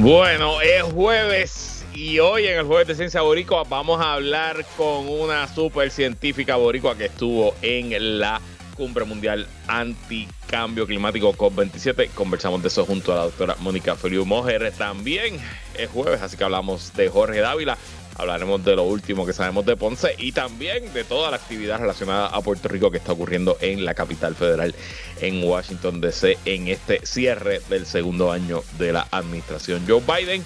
Bueno, es jueves y hoy en el jueves de Ciencia Boricua vamos a hablar con una super científica boricua que estuvo en la Cumbre Mundial Anticambio Climático COP27. Conversamos de eso junto a la doctora Mónica Feliu Mojer. También es jueves, así que hablamos de Jorge Dávila. Hablaremos de lo último que sabemos de Ponce y también de toda la actividad relacionada a Puerto Rico que está ocurriendo en la capital federal, en Washington DC, en este cierre del segundo año de la administración Joe Biden.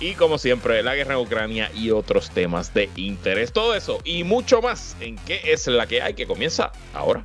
Y como siempre, la guerra en Ucrania y otros temas de interés. Todo eso y mucho más en qué es la que hay que comienza ahora.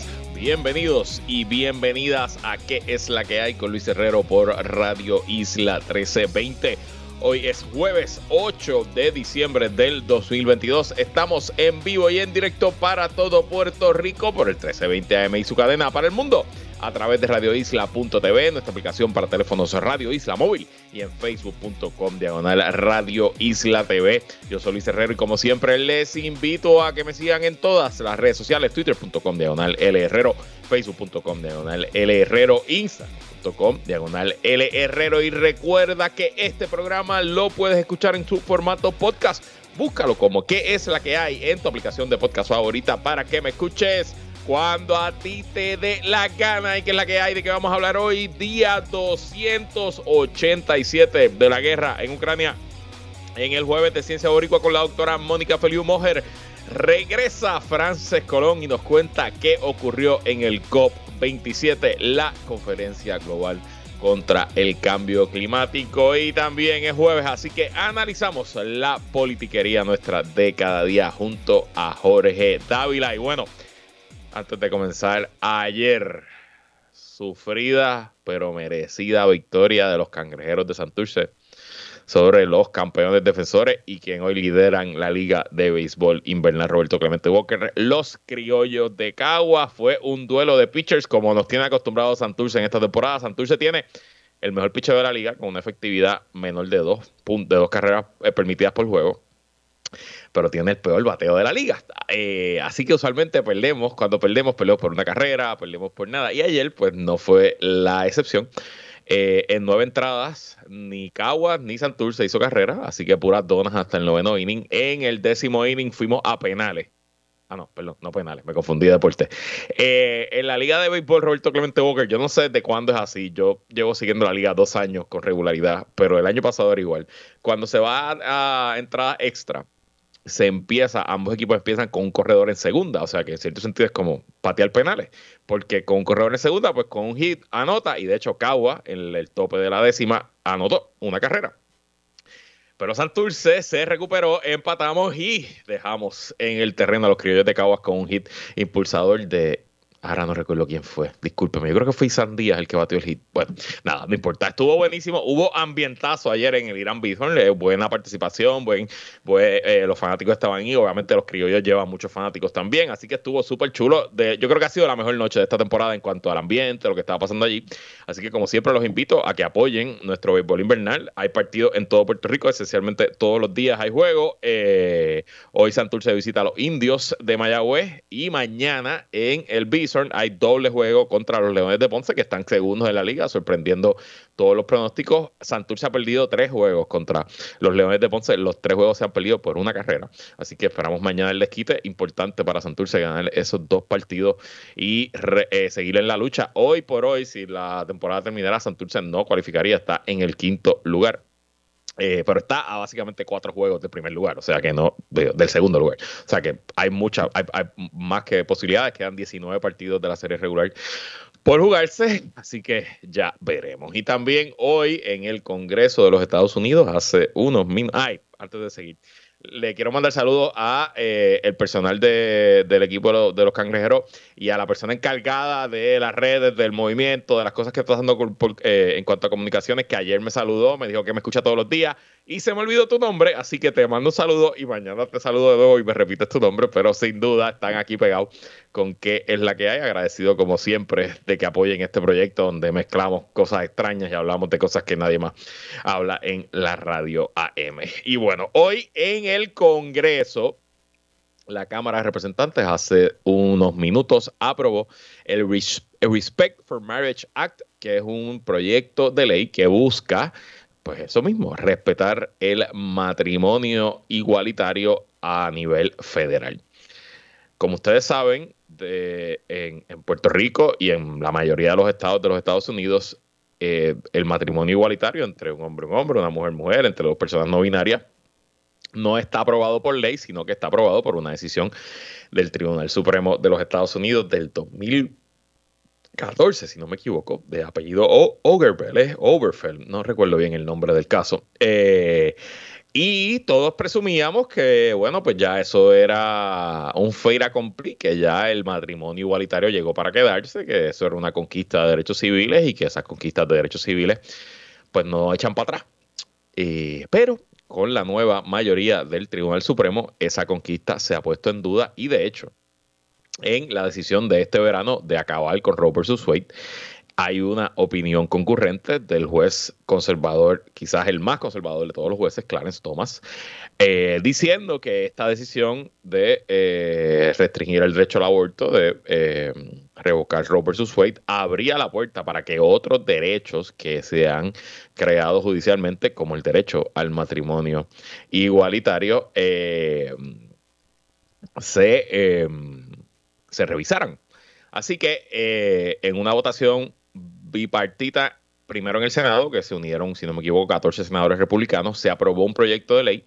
Bienvenidos y bienvenidas a ¿Qué es la que hay? con Luis Herrero por Radio Isla 1320. Hoy es jueves 8 de diciembre del 2022. Estamos en vivo y en directo para todo Puerto Rico por el 1320 AM y su cadena para el mundo a través de radioisla.tv, nuestra aplicación para teléfonos Radio Isla Móvil y en facebook.com diagonal Radio Isla TV. Yo soy Luis Herrero y como siempre les invito a que me sigan en todas las redes sociales, twitter.com diagonal L Herrero, facebook.com diagonal L Herrero, instagram.com diagonal L Herrero y recuerda que este programa lo puedes escuchar en su formato podcast. Búscalo como qué es la que hay en tu aplicación de podcast favorita para que me escuches cuando a ti te dé la gana y que es la que hay de que vamos a hablar hoy, día 287 de la guerra en Ucrania. En el jueves de Ciencia Boricua con la doctora Mónica Feliu Mojer. Regresa Frances Colón y nos cuenta qué ocurrió en el COP27, la conferencia global contra el cambio climático. Y también es jueves, así que analizamos la politiquería nuestra de cada día junto a Jorge Dávila. Y bueno, antes de comenzar, ayer sufrida pero merecida victoria de los cangrejeros de Santurce sobre los campeones defensores y quien hoy lideran la liga de béisbol invernal Roberto Clemente Walker. Los criollos de Cagua fue un duelo de pitchers como nos tiene acostumbrado Santurce en esta temporada. Santurce tiene el mejor pitcher de la liga con una efectividad menor de dos, de dos carreras eh, permitidas por juego pero tiene el peor bateo de la liga. Eh, así que usualmente perdemos, cuando perdemos, perdemos por una carrera, perdemos por nada. Y ayer, pues no fue la excepción. Eh, en nueve entradas, ni Caguas ni Santur hizo carrera, así que puras donas hasta el noveno inning. En el décimo inning fuimos a penales. Ah, no, perdón, no penales, me confundí de deporte. Eh, en la liga de béisbol, Roberto Clemente Walker, yo no sé de cuándo es así. Yo llevo siguiendo la liga dos años con regularidad, pero el año pasado era igual. Cuando se va a entrada extra, se empieza, ambos equipos empiezan con un corredor en segunda, o sea que en cierto sentido es como patear penales, porque con un corredor en segunda, pues con un hit anota, y de hecho Cagua, en el tope de la décima, anotó una carrera. Pero Santurce se recuperó, empatamos y dejamos en el terreno a los criollos de Caguas con un hit impulsador de Ahora no recuerdo quién fue. Discúlpeme. Yo creo que fue Isan Díaz el que batió el hit. Bueno, nada, no importa. Estuvo buenísimo. Hubo ambientazo ayer en el Irán Bison. buena participación. Buen, eh, los fanáticos estaban ahí. Obviamente los criollos llevan muchos fanáticos también. Así que estuvo súper chulo. De, yo creo que ha sido la mejor noche de esta temporada en cuanto al ambiente, lo que estaba pasando allí. Así que como siempre los invito a que apoyen nuestro béisbol invernal. Hay partidos en todo Puerto Rico. Esencialmente todos los días hay juego. Eh, hoy Santurce visita a los indios de Mayagüez. Y mañana en el Bison hay doble juego contra los Leones de Ponce, que están segundos en la liga, sorprendiendo todos los pronósticos. Santurce ha perdido tres juegos contra los Leones de Ponce. Los tres juegos se han perdido por una carrera. Así que esperamos mañana el desquite. Importante para Santurce ganar esos dos partidos y eh, seguir en la lucha. Hoy por hoy, si la temporada terminara, Santurce no cualificaría, está en el quinto lugar. Eh, pero está a básicamente cuatro juegos del primer lugar, o sea que no, del segundo lugar. O sea que hay mucha, hay, más que posibilidades, quedan 19 partidos de la serie regular por jugarse, así que ya veremos. Y también hoy en el Congreso de los Estados Unidos, hace unos minutos, ay, antes de seguir, le quiero mandar saludos a eh, el personal del equipo de los, cangrejeros y a la persona encargada de las redes, del movimiento, de las cosas que está haciendo eh, en cuanto a comunicaciones, que ayer me saludó, me dijo que me escucha todos los días y se me olvidó tu nombre, así que te mando un saludo y mañana te saludo de nuevo y me repites tu nombre, pero sin duda están aquí pegados con qué es la que hay. Agradecido como siempre de que apoyen este proyecto donde mezclamos cosas extrañas y hablamos de cosas que nadie más habla en la radio AM. Y bueno, hoy en el Congreso, la Cámara de Representantes hace unos minutos aprobó el Respect for Marriage Act, que es un proyecto de ley que busca, pues eso mismo, respetar el matrimonio igualitario a nivel federal. Como ustedes saben, en, Puerto Rico y en la mayoría de los estados de los Estados Unidos, eh, el matrimonio igualitario entre un hombre y un hombre, una mujer y mujer, entre dos personas no binarias, no está aprobado por ley, sino que está aprobado por una decisión del Tribunal Supremo de los Estados Unidos del 2014, si no me equivoco, de apellido Ogerfeld, Oberfeld, no recuerdo bien el nombre del caso. Eh, y todos presumíamos que, bueno, pues ya eso era un accompli, que ya el matrimonio igualitario llegó para quedarse, que eso era una conquista de derechos civiles y que esas conquistas de derechos civiles, pues no echan para atrás. Eh, pero con la nueva mayoría del Tribunal Supremo, esa conquista se ha puesto en duda y de hecho, en la decisión de este verano de acabar con Roe vs. Wade, hay una opinión concurrente del juez conservador, quizás el más conservador de todos los jueces, Clarence Thomas, eh, diciendo que esta decisión de eh, restringir el derecho al aborto, de eh, revocar Roe versus Wade, abría la puerta para que otros derechos que se han creado judicialmente, como el derecho al matrimonio igualitario, se, se revisaran. Así que en una votación bipartita, primero en el Senado, que se unieron, si no me equivoco, 14 senadores republicanos, se aprobó un proyecto de ley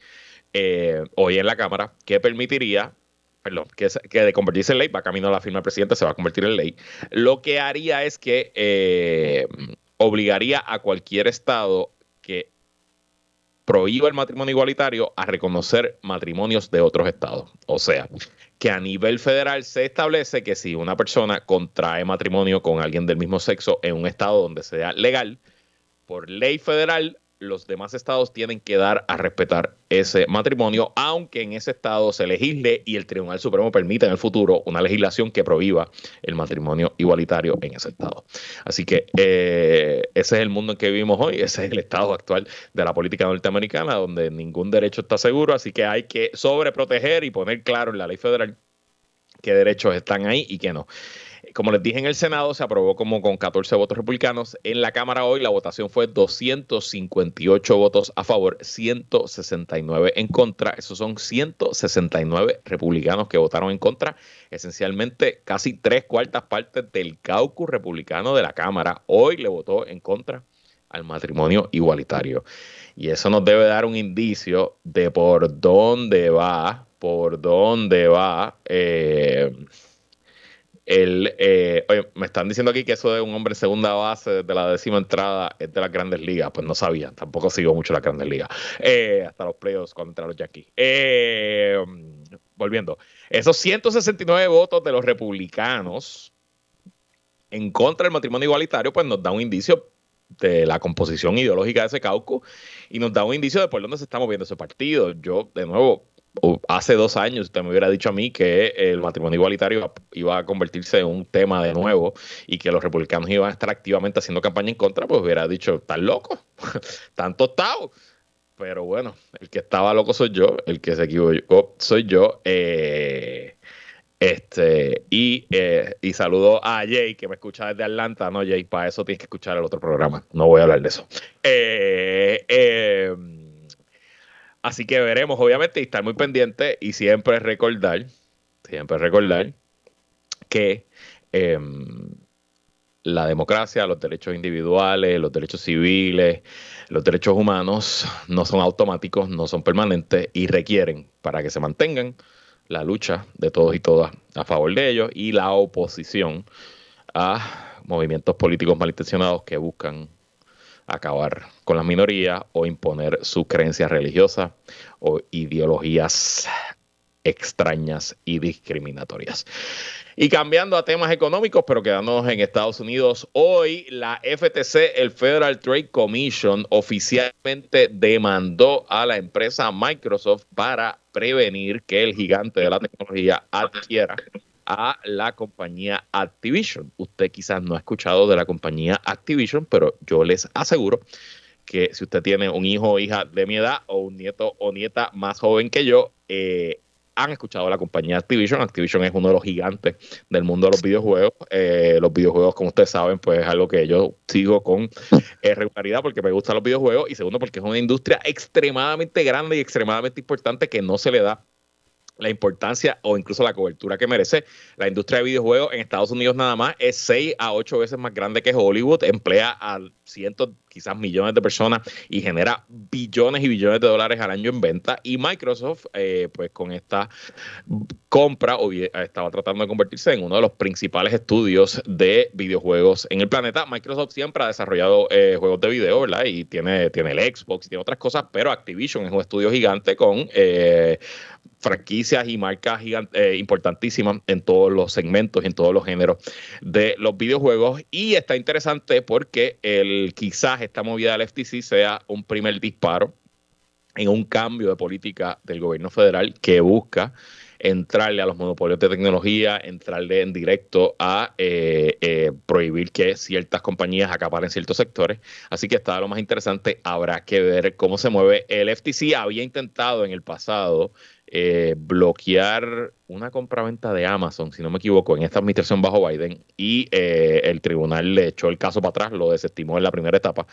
eh, hoy en la Cámara que permitiría, perdón, que, de convertirse en ley, va camino a la firma del presidente, se va a convertir en ley, lo que haría es que eh, obligaría a cualquier estado que prohíba el matrimonio igualitario a reconocer matrimonios de otros estados. O sea, que a nivel federal se establece que si una persona contrae matrimonio con alguien del mismo sexo en un estado donde sea legal, por ley federal los demás estados tienen que dar a respetar ese matrimonio, aunque en ese estado se legisle y el Tribunal Supremo permita en el futuro una legislación que prohíba el matrimonio igualitario en ese estado. Así que eh, ese es el mundo en que vivimos hoy, ese es el estado actual de la política norteamericana, donde ningún derecho está seguro, así que hay que sobreproteger y poner claro en la ley federal qué derechos están ahí y qué no. Como les dije en el Senado, se aprobó como con 14 votos republicanos. En la Cámara hoy la votación fue 258 votos a favor, 169 en contra. Esos son 169 republicanos que votaron en contra. Esencialmente casi tres cuartas partes del caucus republicano de la Cámara hoy le votó en contra al matrimonio igualitario. Y eso nos debe dar un indicio de por dónde va, por dónde va. Eh, el, eh, oye, me están diciendo aquí que eso de un hombre en segunda base de la décima entrada es de las grandes ligas. Pues no sabía, tampoco sigo mucho las grandes ligas. Eh, hasta los playoffs contra los Yankees. Eh, volviendo, esos 169 votos de los republicanos en contra del matrimonio igualitario, pues nos da un indicio de la composición ideológica de ese caucus y nos da un indicio de por dónde se está moviendo ese partido. Yo, de nuevo, hace dos años usted me hubiera dicho a mí que el matrimonio igualitario iba a convertirse en un tema de nuevo y que los republicanos iban a estar activamente haciendo campaña en contra, pues hubiera dicho, ¿están locos? ¿Están tostados? Pero bueno, el que estaba loco soy yo, el que se equivocó soy yo. Eh, este, y, eh, y saludo a Jay, que me escucha desde Atlanta. No, Jay, para eso tienes que escuchar el otro programa. No voy a hablar de eso. eh, eh Así que veremos, obviamente, y estar muy pendiente y siempre recordar, siempre recordar que em, la democracia, los derechos individuales, los derechos civiles, los derechos humanos no son automáticos, no son permanentes y requieren, para que se mantengan, la lucha de todos y todas a favor de ellos y la oposición a movimientos políticos malintencionados que buscan acabar con las minorías o imponer sus creencias religiosas o ideologías extrañas y discriminatorias. Y cambiando a temas económicos, pero quedándonos en Estados Unidos, hoy la FTC, el Federal Trade Commission, oficialmente demandó a la empresa Microsoft para prevenir que el gigante de la tecnología adquiera a la compañía Activision. Usted quizás no ha escuchado de la compañía Activision, pero yo les aseguro que si usted tiene un hijo o hija de mi edad o un nieto o nieta más joven que yo, eh, han escuchado la compañía Activision. Activision es uno de los gigantes del mundo de los videojuegos. Eh, los videojuegos, como ustedes saben, pues es algo que yo sigo con eh, regularidad porque me gustan los videojuegos y segundo porque es una industria extremadamente grande y extremadamente importante que no se le da la importancia o incluso la cobertura que merece. La industria de videojuegos en Estados Unidos nada más es 6 a 8 veces más grande que Hollywood, emplea a cientos, quizás millones de personas y genera billones y billones de dólares al año en venta. Y Microsoft, eh, pues con esta compra, estaba tratando de convertirse en uno de los principales estudios de videojuegos en el planeta. Microsoft siempre ha desarrollado eh, juegos de video, ¿verdad? Y tiene, tiene el Xbox y tiene otras cosas, pero Activision es un estudio gigante con... Eh, franquicias y marcas eh, importantísimas en todos los segmentos, en todos los géneros de los videojuegos. Y está interesante porque el, quizás esta movida del FTC sea un primer disparo en un cambio de política del gobierno federal que busca entrarle a los monopolios de tecnología, entrarle en directo a eh, eh, prohibir que ciertas compañías acaparen ciertos sectores. Así que está lo más interesante. Habrá que ver cómo se mueve. El FTC había intentado en el pasado eh, bloquear una compraventa de Amazon, si no me equivoco, en esta administración bajo Biden, y eh, el tribunal le echó el caso para atrás, lo desestimó en la primera etapa.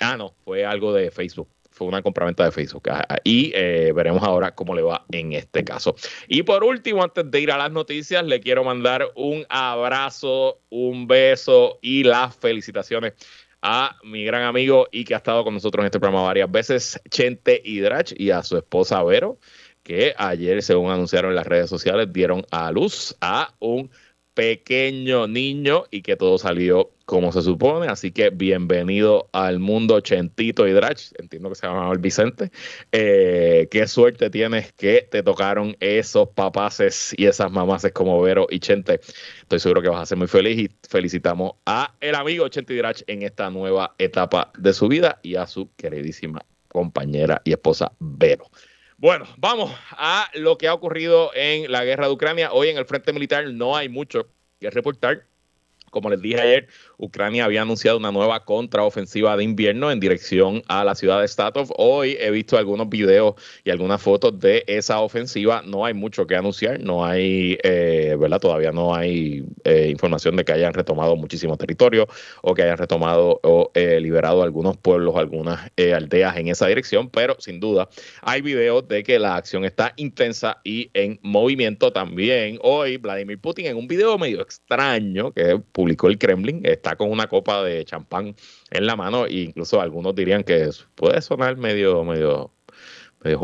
Ah, no, fue algo de Facebook una compraventa de Facebook. Y eh, veremos ahora cómo le va en este caso. Y por último, antes de ir a las noticias, le quiero mandar un abrazo, un beso y las felicitaciones a mi gran amigo y que ha estado con nosotros en este programa varias veces, Chente Hidrach, y a su esposa Vero que ayer, según anunciaron en las redes sociales, dieron a luz a un pequeño niño y que todo salió como se supone. Así que bienvenido al mundo Chentito y Drach. Entiendo que se llama el Vicente. Eh, qué suerte tienes que te tocaron esos papaces y esas mamaces como Vero y Chente. Estoy seguro que vas a ser muy feliz y felicitamos a el amigo Chente y en esta nueva etapa de su vida y a su queridísima compañera y esposa Vero. Bueno, vamos a lo que ha ocurrido en la guerra de Ucrania. Hoy en el frente militar no hay mucho que reportar. Como les dije ayer, Ucrania había anunciado una nueva contraofensiva de invierno en dirección a la ciudad de Statov. Hoy he visto algunos videos y algunas fotos de esa ofensiva. No hay mucho que anunciar, no hay, eh, ¿verdad? Todavía no hay eh, información de que hayan retomado muchísimo territorio o que hayan retomado o eh, liberado algunos pueblos, algunas aldeas en esa dirección, pero sin duda hay videos de que la acción está intensa y en movimiento también. Hoy Vladimir Putin en un video medio extraño que publicó el Kremlin, está con una copa de champán en la mano e incluso algunos dirían que puede sonar medio, medio, medio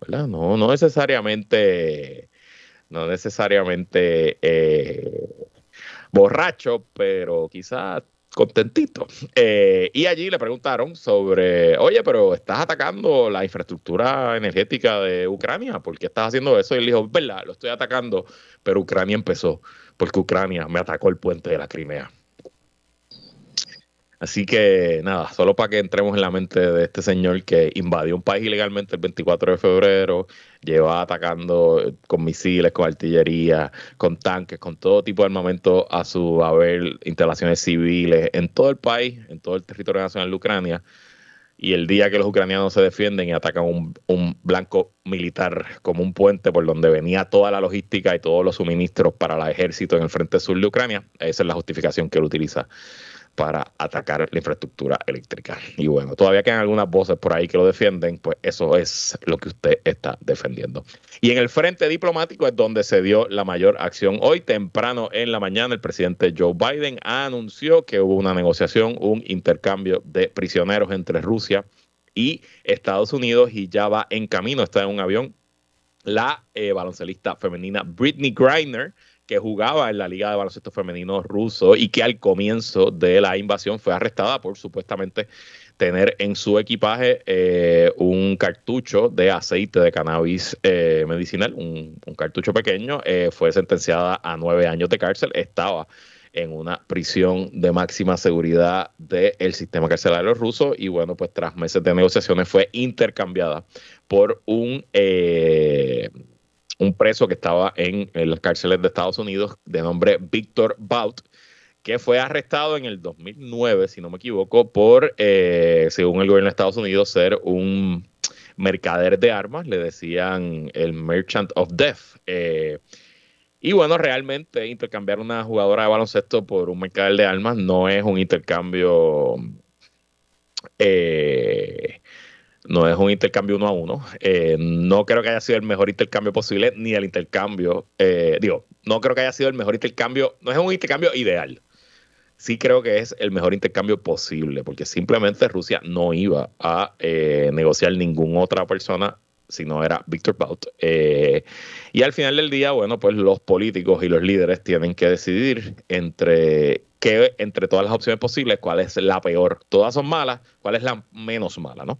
¿verdad? No, no necesariamente, no necesariamente eh, borracho, pero quizás contentito. Eh, y allí le preguntaron sobre, oye, pero estás atacando la infraestructura energética de Ucrania, ¿por qué estás haciendo eso? Y él dijo, verdad, lo estoy atacando, pero Ucrania empezó porque Ucrania me atacó el puente de la Crimea. Así que nada, solo para que entremos en la mente de este señor que invadió un país ilegalmente el 24 de febrero, lleva atacando con misiles, con artillería, con tanques, con todo tipo de armamento a su haber, instalaciones civiles en todo el país, en todo el territorio nacional de Ucrania. Y el día que los ucranianos se defienden y atacan un, un blanco militar como un puente por donde venía toda la logística y todos los suministros para el ejército en el frente sur de Ucrania, esa es la justificación que él utiliza para atacar la infraestructura eléctrica. Y bueno, todavía quedan algunas voces por ahí que lo defienden, pues eso es lo que usted está defendiendo. Y en el frente diplomático es donde se dio la mayor acción. Hoy temprano en la mañana el presidente Joe Biden anunció que hubo una negociación, un intercambio de prisioneros entre Rusia y Estados Unidos y ya va en camino, está en un avión la eh, baloncelista femenina Britney Griner, que jugaba en la Liga de Baloncesto Femenino ruso y que al comienzo de la invasión fue arrestada por supuestamente tener en su equipaje eh, un cartucho de aceite de cannabis eh, medicinal, un, cartucho pequeño. Eh, fue sentenciada a nueve años de cárcel. Estaba en una prisión de máxima seguridad del sistema carcelario ruso y bueno, pues tras meses de negociaciones fue intercambiada por un, un preso que estaba en, las cárceles de Estados Unidos de nombre Víctor Baut que fue arrestado en el 2009, si no me equivoco, por, eh, según el gobierno de Estados Unidos, ser un mercader de armas, le decían el Merchant of Death. Eh, y bueno, realmente intercambiar una jugadora de baloncesto por un mercader de armas no es un intercambio, eh, no es un intercambio uno a uno. no creo que haya sido el mejor intercambio posible, ni el intercambio, digo, no creo que haya sido el mejor intercambio, no es un intercambio ideal sí creo que es el mejor intercambio posible, porque simplemente Rusia no iba a eh, negociar ninguna otra persona si no era Víctor Bout. Eh, y al final del día, bueno, pues los políticos y los líderes tienen que decidir entre entre todas las opciones posibles, cuál es la peor. Todas son malas, cuál es la menos mala, ¿no?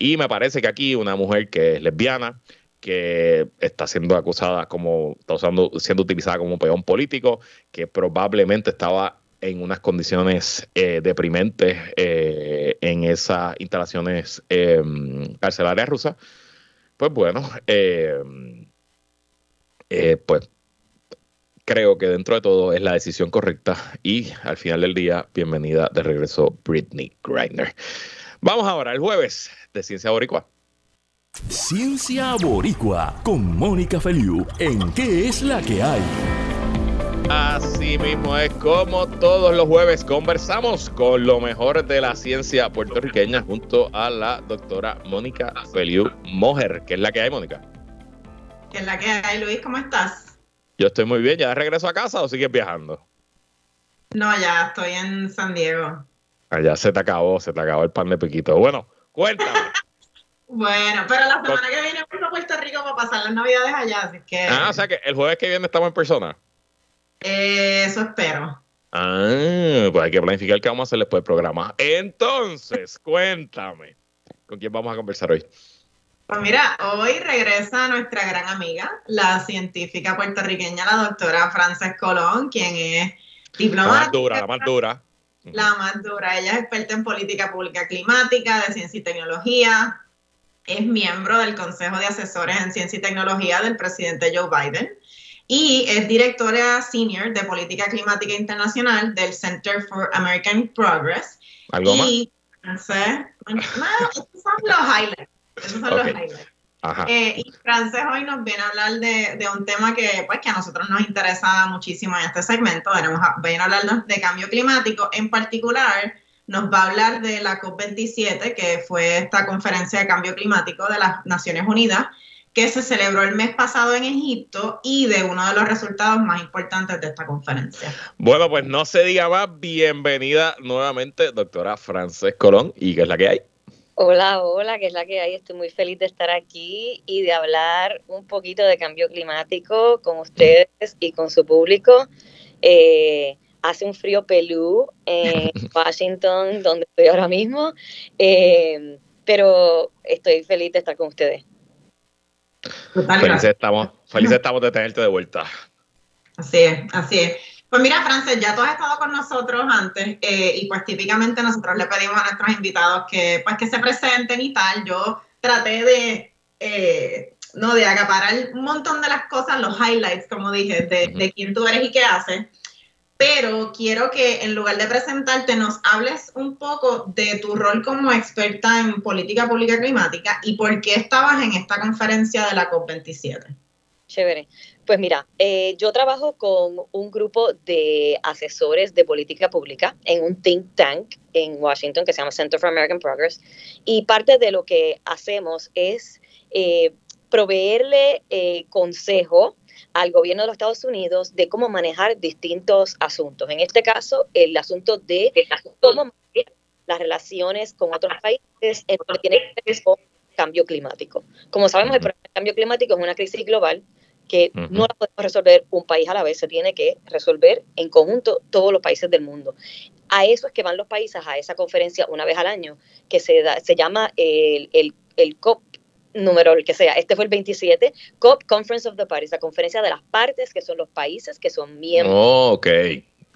Y me parece que aquí una mujer que es lesbiana, que está siendo acusada como, está usando, siendo utilizada como peón político, que probablemente estaba en unas condiciones eh, deprimentes eh, en esas instalaciones em, carcelarias rusas, pues bueno, em, eh, pues creo que dentro de todo es la decisión correcta y al final del día, bienvenida de regreso Britney Griner. Vamos ahora, el jueves de Ciencia Boricua. Ciencia Boricua con Mónica Feliu en ¿Qué es la que hay? Así mismo es como todos los jueves conversamos con lo mejor de la ciencia puertorriqueña junto a la doctora Mónica Feliu Mojer. ¿Qué es la que hay, Mónica? ¿Qué es la que hay, Luis? ¿Cómo estás? Yo estoy muy bien. ¿Ya regreso a casa o sigues viajando? No, ya estoy en San Diego. Allá se te acabó, se te acabó el pan de piquito. Bueno, cuéntame. bueno, pero la semana que viene voy a Puerto Rico para pasar las navidades allá, así que... Ah, o sea que el jueves que viene estamos en persona. Eso espero. Ah, pues hay que planificar qué vamos a hacer después del programa. Entonces, cuéntame, ¿con quién vamos a conversar hoy? Pues mira, hoy regresa nuestra gran amiga, la científica puertorriqueña, la doctora Frances Colón, quien es diplomática. La más dura, la más dura. La más dura. Ella es experta en política pública climática, de ciencia y tecnología. Es miembro del Consejo de Asesores en Ciencia y Tecnología del presidente Joe Biden y es directora senior de política climática internacional del Center for American Progress. ¿Algo y, más? No esos son los highlights. Esos son los highlights. Eh, y Frances hoy nos viene a hablar de, de, un tema que, pues, que a nosotros nos interesa muchísimo en este segmento. Venimos a, viene a hablarnos de cambio climático. En particular, nos va a hablar de la COP27, que fue esta conferencia de cambio climático de las Naciones Unidas, que se celebró el mes pasado en Egipto y de uno de los resultados más importantes de esta conferencia. Bueno, pues no se diga más, bienvenida nuevamente, doctora Frances Colón, ¿y qué es la que hay? Hola, hola, ¿qué es la que hay? Estoy muy feliz de estar aquí y de hablar un poquito de cambio climático con ustedes y con su público. Eh, hace un frío pelú en Washington, donde estoy ahora mismo, eh, pero estoy feliz de estar con ustedes. Felices estamos, felices estamos de tenerte de vuelta. Así es, así es. Pues mira, Frances, ya tú has estado con nosotros antes eh, y pues típicamente nosotros le pedimos a nuestros invitados que pues que se presenten y tal. Yo traté de, eh, no, de acaparar un montón de las cosas, los highlights, como dije, de, de quién tú eres y qué haces pero quiero que en lugar de presentarte nos hables un poco de tu rol como experta en política pública climática y por qué estabas en esta conferencia de la COP27. Chévere. Pues mira, eh, yo trabajo con un grupo de asesores de política pública en un think tank en Washington que se llama Center for American Progress y parte de lo que hacemos es eh, proveerle eh, consejo al gobierno de los Estados Unidos de cómo manejar distintos asuntos. En este caso, el asunto de cómo manejar las relaciones con otros países en lo que tiene que ver con cambio climático. Como sabemos, el cambio climático es una crisis global que no la podemos resolver un país a la vez, se tiene que resolver en conjunto todos los países del mundo. A eso es que van los países a esa conferencia una vez al año, que se, da, se llama el, el, el COP número el que sea. Este fue el 27, COP Conference of the Parties, la conferencia de las partes, que son los países que son miembros. Oh, ok.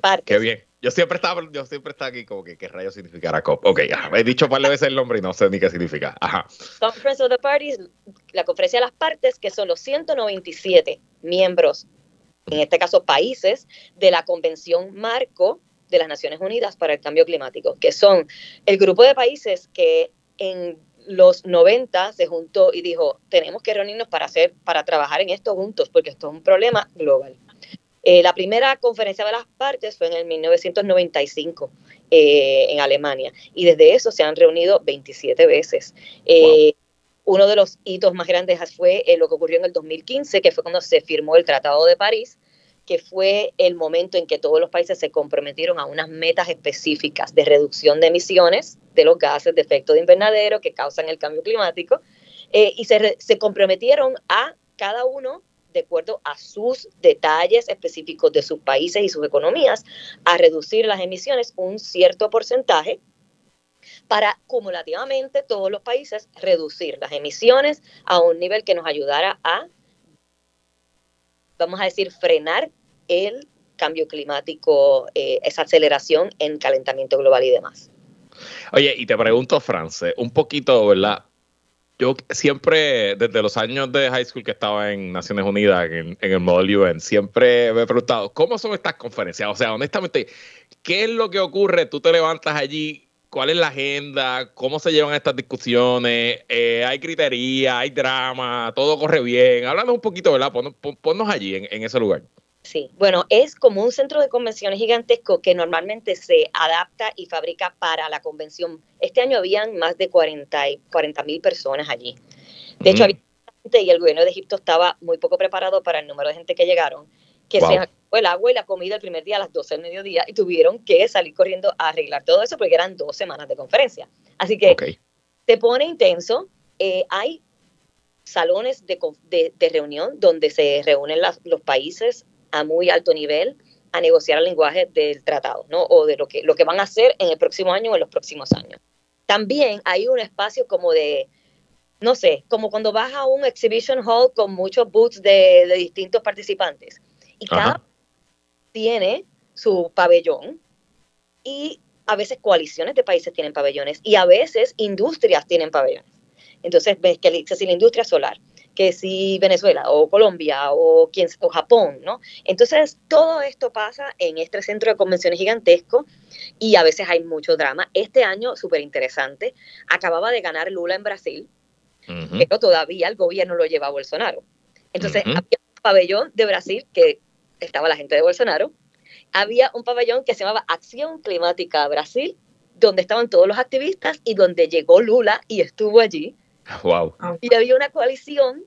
Partes. Qué bien. Yo siempre estaba, yo siempre estaba aquí como que qué rayos significará COP. Ok, he dicho par de veces el nombre y no sé ni qué significa. Ajá. Conference of the Parties, la conferencia de las partes, que son los 197 miembros, en este caso países, de la Convención Marco de las Naciones Unidas para el Cambio Climático, que son el grupo de países que en los 90 se juntó y dijo, tenemos que reunirnos para hacer, para trabajar en esto juntos, porque esto es un problema global. Eh, la primera conferencia de las partes fue en el 1995 eh, en Alemania y desde eso se han reunido 27 veces. Eh, uno de los hitos más grandes fue lo que ocurrió en el 2015, que fue cuando se firmó el Tratado de París, que fue el momento en que todos los países se comprometieron a unas metas específicas de reducción de emisiones de los gases de efecto de invernadero que causan el cambio climático, y se, se comprometieron a cada uno de acuerdo a sus detalles específicos de sus países y sus economías, a reducir las emisiones un cierto porcentaje para cumulativamente todos los países reducir las emisiones a un nivel que nos ayudara a, vamos a decir, frenar el cambio climático, eh, esa aceleración en calentamiento global y demás. Oye, y te pregunto, France, un poquito, ¿verdad? Yo siempre, desde los años de high school que estaba en Naciones Unidas, en, el Model UN, siempre me he preguntado, ¿cómo son estas conferencias? O sea, honestamente, ¿qué es lo que ocurre? Tú te levantas allí, ¿cuál es la agenda? ¿Cómo se llevan estas discusiones? Eh, ¿Hay criteria? ¿Hay drama? ¿Todo corre bien? Háblanos un poquito, ¿verdad? Ponnos, allí, en ese lugar. Sí, bueno, es como un centro de convenciones gigantesco que normalmente se adapta y fabrica para la convención. Este año habían más de 40 mil personas allí. De hecho, había gente y el gobierno de Egipto estaba muy poco preparado para el número de gente que llegaron, que se acabó el agua y la comida el primer día a las 12 del mediodía y tuvieron que salir corriendo a arreglar todo eso porque eran dos semanas de conferencia. Así que se pone intenso. Eh, hay salones de, de, reunión donde se reúnen los países a muy alto nivel a negociar el lenguaje del tratado, ¿no? O de lo que, lo que van a hacer en el próximo año o en los próximos años. También hay un espacio como de, no sé, como cuando vas a un exhibition hall con muchos booths de, distintos participantes. Y cada tiene su pabellón y a veces coaliciones de países tienen pabellones y a veces industrias tienen pabellones. Entonces, ves que si la industria solar, que si Venezuela o Colombia o, quien, o Japón, ¿no? Entonces, todo esto pasa en este centro de convenciones gigantesco y a veces hay mucho drama. Este año, súper interesante, acababa de ganar Lula en Brasil, pero todavía el gobierno lo lleva a Bolsonaro. Entonces, había un pabellón de Brasil que estaba la gente de Bolsonaro, había un pabellón que se llamaba Acción Climática Brasil, donde estaban todos los activistas y donde llegó Lula y estuvo allí Wow. Y había una coalición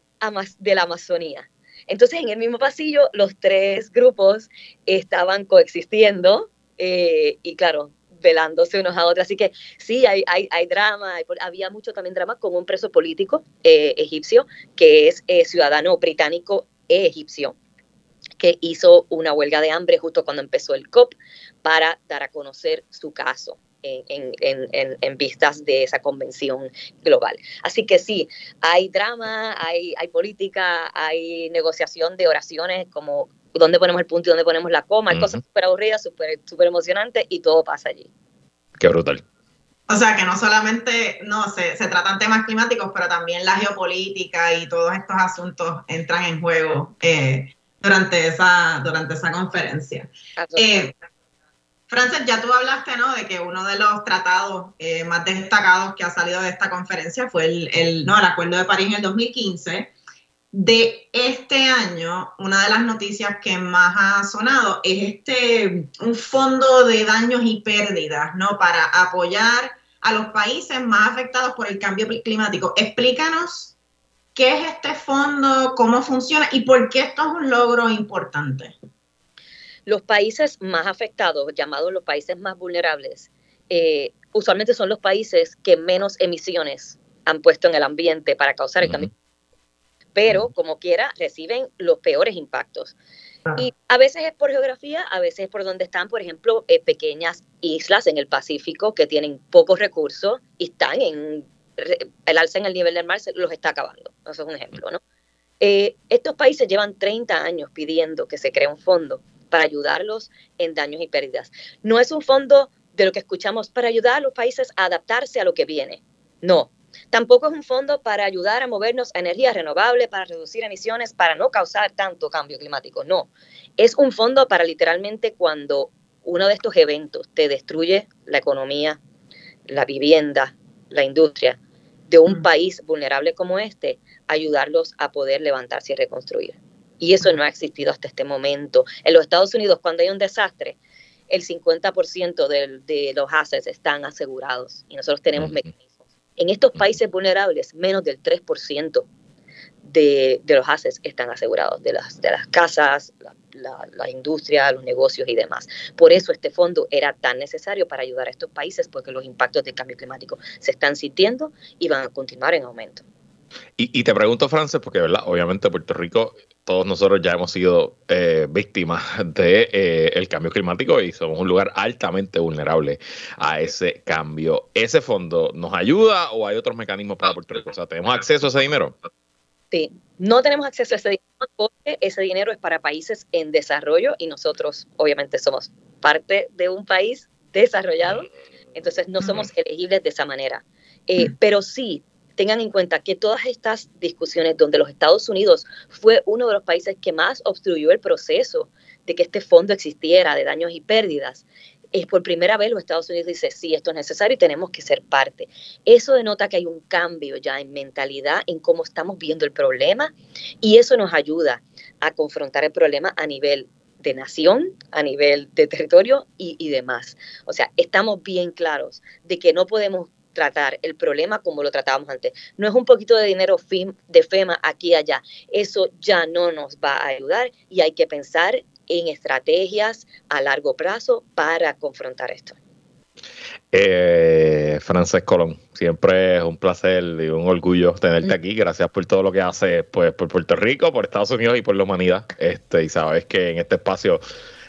de la Amazonía. Entonces, en el mismo pasillo, los tres grupos estaban coexistiendo eh, y, claro, velándose unos a otros. Así que sí, hay, drama, había mucho también drama con un preso político eh, egipcio que es eh, ciudadano británico e egipcio que hizo una huelga de hambre justo cuando empezó el COP para dar a conocer su caso en, vistas de esa convención global. Así que sí, hay drama, hay, hay política, hay negociación de oraciones como dónde ponemos el punto y dónde ponemos la coma, hay cosas súper aburridas, súper super emocionantes y todo pasa allí. Qué brutal. O sea, que no solamente no se, se, tratan temas climáticos, pero también la geopolítica y todos estos asuntos entran en juego eh, durante, esa, durante esa conferencia. Frances, ya tú hablaste, ¿no? De que uno de los tratados eh, más destacados que ha salido de esta conferencia fue el, ¿no? el Acuerdo de París en el 2015. De este año, una de las noticias que más ha sonado es este, un fondo de daños y pérdidas, ¿no? Para apoyar a los países más afectados por el cambio climático. Explícanos qué es este fondo, cómo funciona y por qué esto es un logro importante. Los países más afectados, llamados los países más vulnerables, eh, usualmente son los países que menos emisiones han puesto en el ambiente para causar el cambio. pero como quiera reciben los peores impactos. Y a veces es por geografía, a veces es por donde están, por ejemplo, eh, pequeñas islas en el Pacífico que tienen pocos recursos y están en el alza en el nivel del mar se los está acabando. Eso es un ejemplo, ¿no? Eh, estos países llevan 30 años pidiendo que se cree un fondo para ayudarlos en daños y pérdidas. No es un fondo de lo que escuchamos para ayudar a los países a adaptarse a lo que viene. No. Tampoco es un fondo para ayudar a movernos a energía renovable, para reducir emisiones, para no causar tanto cambio climático. No. Es un fondo para literalmente cuando uno de estos eventos te destruye la economía, la vivienda, la industria de un país vulnerable como este, ayudarlos a poder levantarse y reconstruir. Y eso no ha existido hasta este momento. En los Estados Unidos, cuando hay un desastre, el 50% de, de los assets están asegurados y nosotros tenemos mecanismos. En estos países vulnerables, menos del 3% de, de, los assets están asegurados, de las, de las casas, la, la, industria, los negocios y demás. Por eso este fondo era tan necesario para ayudar a estos países, porque los impactos del cambio climático se están sintiendo y van a continuar en aumento. Y, y te pregunto, Frances, porque ¿verdad? obviamente Puerto Rico, todos nosotros ya hemos sido eh, víctimas del de, eh, el cambio climático y somos un lugar altamente vulnerable a ese cambio. ¿Ese fondo nos ayuda o hay otros mecanismos para Puerto Rico? O sea, ¿tenemos acceso a ese dinero? Sí, no tenemos acceso a ese dinero porque ese dinero es para países en desarrollo y nosotros obviamente somos parte de un país desarrollado, entonces no somos elegibles de esa manera. Eh, pero sí, tengan en cuenta que todas estas discusiones donde los Estados Unidos fue uno de los países que más obstruyó el proceso de que este fondo existiera de daños y pérdidas, es por primera vez los Estados Unidos dice, sí, esto es necesario y tenemos que ser parte. Eso denota que hay un cambio ya en mentalidad, en cómo estamos viendo el problema y eso nos ayuda a confrontar el problema a nivel de nación, a nivel de territorio y, y demás. O sea, estamos bien claros de que no podemos tratar el problema como lo tratábamos antes. No es un poquito de dinero de FEMA aquí y allá. Eso ya no nos va a ayudar y hay que pensar en estrategias a largo plazo para confrontar esto. Eh, Frances Colón, siempre es un placer y un orgullo tenerte aquí. Gracias por todo lo que haces pues, por Puerto Rico, por Estados Unidos y por la humanidad. Este, y sabes que en este espacio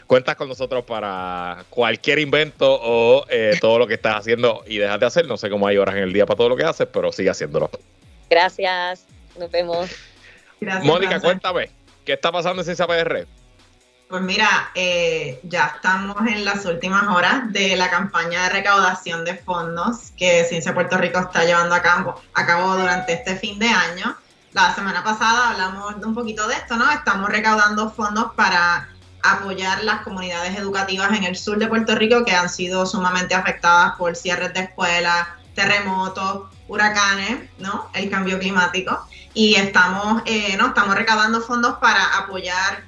cuentas con nosotros para cualquier invento o eh, todo lo que estás haciendo y dejas de hacer. No sé cómo hay horas en el día para todo lo que haces, pero sigue haciéndolo. Gracias, nos vemos. Gracias, Mónica, cuéntame, ¿qué está pasando en Ciencia PR? Pues mira, eh, ya estamos en las últimas horas de la campaña de recaudación de fondos que Ciencia Puerto Rico está llevando a cabo, a cabo durante este fin de año. La semana pasada hablamos un poquito de esto, ¿no? Estamos recaudando fondos para apoyar las comunidades educativas en el sur de Puerto Rico que han sido sumamente afectadas por cierres de escuelas, terremotos, huracanes, ¿no? El cambio climático. Y estamos, eh, ¿no? estamos recaudando fondos para apoyar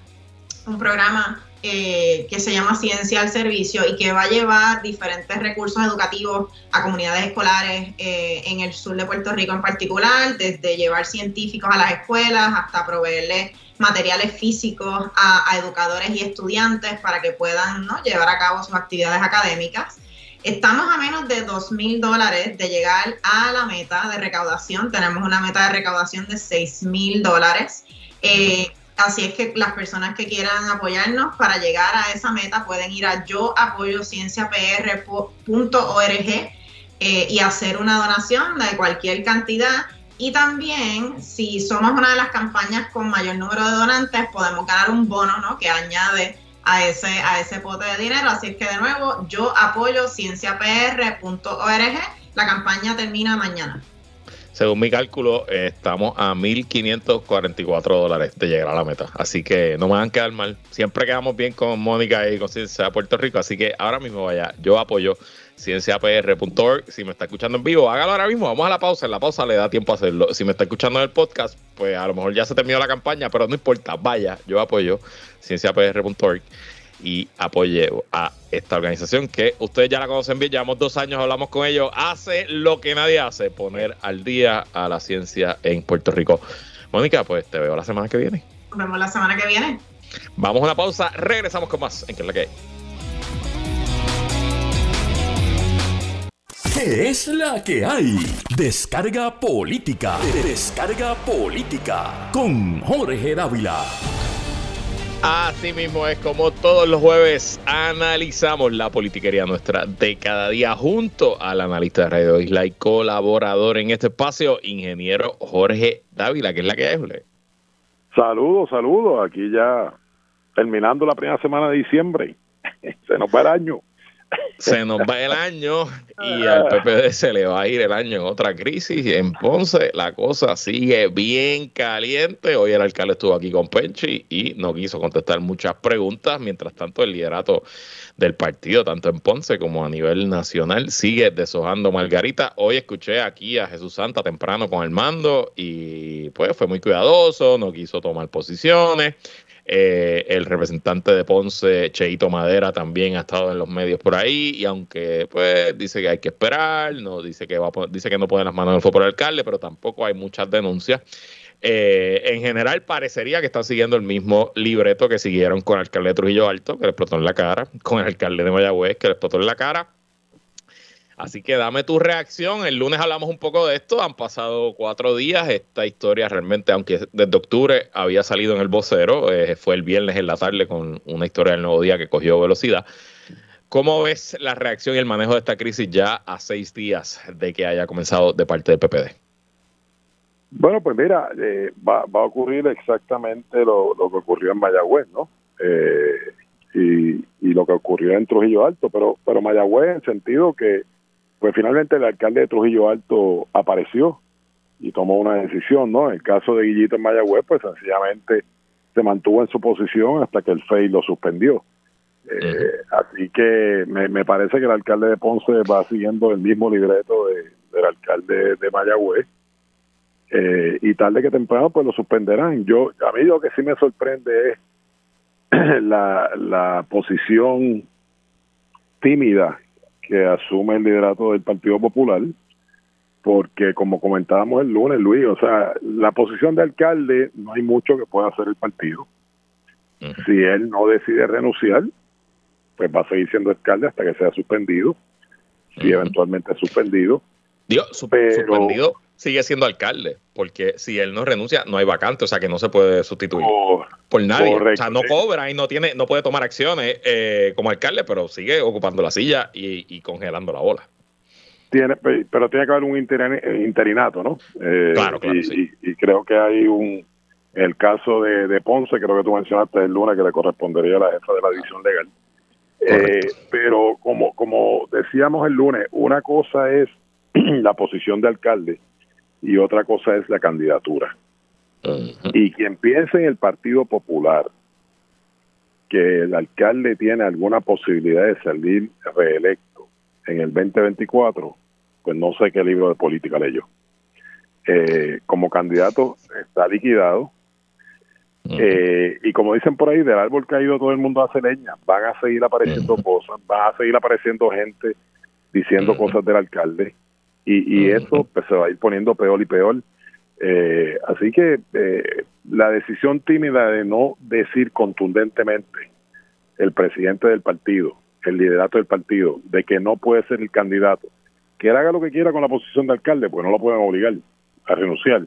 un programa eh, que se llama Ciencia al Servicio y que va a llevar diferentes recursos educativos a comunidades escolares eh, en el sur de Puerto Rico en particular, desde llevar científicos a las escuelas hasta proveerles materiales físicos a, educadores y estudiantes para que puedan llevar a cabo sus actividades académicas. Estamos a menos de dos mil dólares de llegar a la meta de recaudación. Tenemos una meta de recaudación de seis mil dólares. Eh, así es que las personas que quieran apoyarnos para llegar a esa meta pueden ir a yoapoyocienciapr.org eh, y hacer una donación de cualquier cantidad y también, si somos una de las campañas con mayor número de donantes, podemos ganar un bono ¿no? que añade a ese, a ese pote de dinero. Así es que de nuevo, yo apoyo. La campaña termina mañana. Según mi cálculo, estamos a 1.544 dólares de llegar a la meta. Así que no me van a quedar mal. Siempre quedamos bien con Mónica y con Ciencia Puerto Rico. Así que ahora mismo vaya, yo apoyo cienciapr.org. Si me está escuchando en vivo, hágalo ahora mismo. Vamos a la pausa. En la pausa le da tiempo a hacerlo. Si me está escuchando en el podcast, pues a lo mejor ya se terminó la campaña, pero no importa. Vaya, yo apoyo cienciapr.org y apoye a esta organización que ustedes ya la conocen bien, llevamos dos años, hablamos con ellos, hace lo que nadie hace, poner al día a la ciencia en Puerto Rico. Mónica, pues te veo la semana que viene. Nos vemos la semana que viene. Vamos a una pausa, regresamos con más en que es la que hay. ¿Qué es la que hay? Descarga política. Descarga política. Con Jorge Dávila. Así mismo es como todos los jueves analizamos la politiquería nuestra de cada día junto al analista de Radio Isla y colaborador en este espacio, ingeniero Jorge Dávila, que es la que hay, Saludos, saludos. Aquí ya terminando la primera semana de diciembre. Se nos va el año. Se nos va el año y al PPD se le va a ir el año en otra crisis. En Ponce la cosa sigue bien caliente. Hoy el alcalde estuvo aquí con Penchi y no quiso contestar muchas preguntas. Mientras tanto, el liderato del partido, tanto en Ponce como a nivel nacional, sigue deshojando Margarita. Hoy escuché aquí a Jesús Santa temprano con el mando y pues fue muy cuidadoso, no quiso tomar posiciones. Eh, el representante de Ponce, Cheito Madera, también ha estado en los medios por ahí y aunque pues dice que hay que esperar, no dice que va dice que no pone las manos en el fuego por el alcalde, pero tampoco hay muchas denuncias. Eh, en general parecería que están siguiendo el mismo libreto que siguieron con el alcalde de Trujillo Alto, que le explotó en la cara, con el alcalde de Mayagüez, que le explotó en la cara, Así que dame tu reacción. El lunes hablamos un poco de esto. Han pasado cuatro días. Esta historia realmente, aunque desde octubre había salido en el vocero, eh, fue el viernes en la tarde con una historia del nuevo día que cogió velocidad. ¿Cómo ves la reacción y el manejo de esta crisis ya a seis días de que haya comenzado de parte del PPD? Bueno, pues mira, eh, va, a ocurrir exactamente lo, que ocurrió en Mayagüez, ¿no? Eh, y, y, lo que ocurrió en Trujillo Alto, pero, pero Mayagüez en sentido que pues finalmente el alcalde de Trujillo Alto apareció y tomó una decisión, ¿no? En el caso de Guillito en Mayagüez, pues sencillamente se mantuvo en su posición hasta que el FEI lo suspendió. Eh, así que me, parece que el alcalde de Ponce va siguiendo el mismo libreto del alcalde de Mayagüez. Eh, y tarde que temprano pues lo suspenderán. Yo a mí lo que sí me sorprende es la, la posición tímida que asume el liderato del Partido Popular, porque como comentábamos el lunes, Luis, o sea, la posición de alcalde no hay mucho que pueda hacer el partido. Si él no decide renunciar, pues va a seguir siendo alcalde hasta que sea suspendido, si eventualmente es suspendido. Dios, suspendido sigue siendo alcalde, porque si él no renuncia, no hay vacante, o sea que no se puede sustituir por nadie. O sea, no cobra y no tiene, no puede tomar acciones eh, como alcalde, pero sigue ocupando la silla y, congelando la bola. Tiene, pero tiene que haber un interinato, ¿no? Eh, claro, claro. Y, creo que hay un, el caso de, Ponce, creo que tú mencionaste el lunes, que le correspondería a la jefa de la división legal. Eh, pero como, como decíamos el lunes, una cosa es la posición de alcalde y otra cosa es la candidatura. Y quien piense en el Partido Popular que el alcalde tiene alguna posibilidad de salir reelecto en el 2024, pues no sé qué libro de política leyó. Eh, como candidato está liquidado. Eh, y como dicen por ahí, del árbol caído todo el mundo hace leña. Van a seguir apareciendo cosas, van a seguir apareciendo gente diciendo cosas del alcalde y, y eso pues, se va a ir poniendo peor y peor. Eh, así que eh, la decisión tímida de no decir contundentemente el presidente del partido, el liderato del partido, de que no puede ser el candidato, que él haga lo que quiera con la posición de alcalde, pues no lo pueden obligar a renunciar,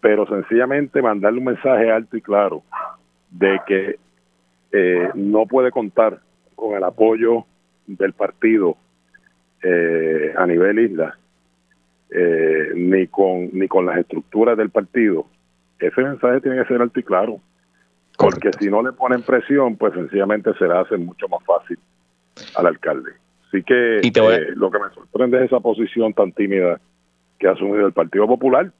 pero sencillamente mandarle un mensaje alto y claro de que eh, no puede contar con el apoyo del partido eh, a nivel isla, eh, ni con ni con las estructuras del partido, ese mensaje tiene que ser alto y claro. Porque si no le ponen presión, pues sencillamente se le hace mucho más fácil al alcalde. Así que eh, lo que me sorprende es esa posición tan tímida que ha asumido el Partido Popular.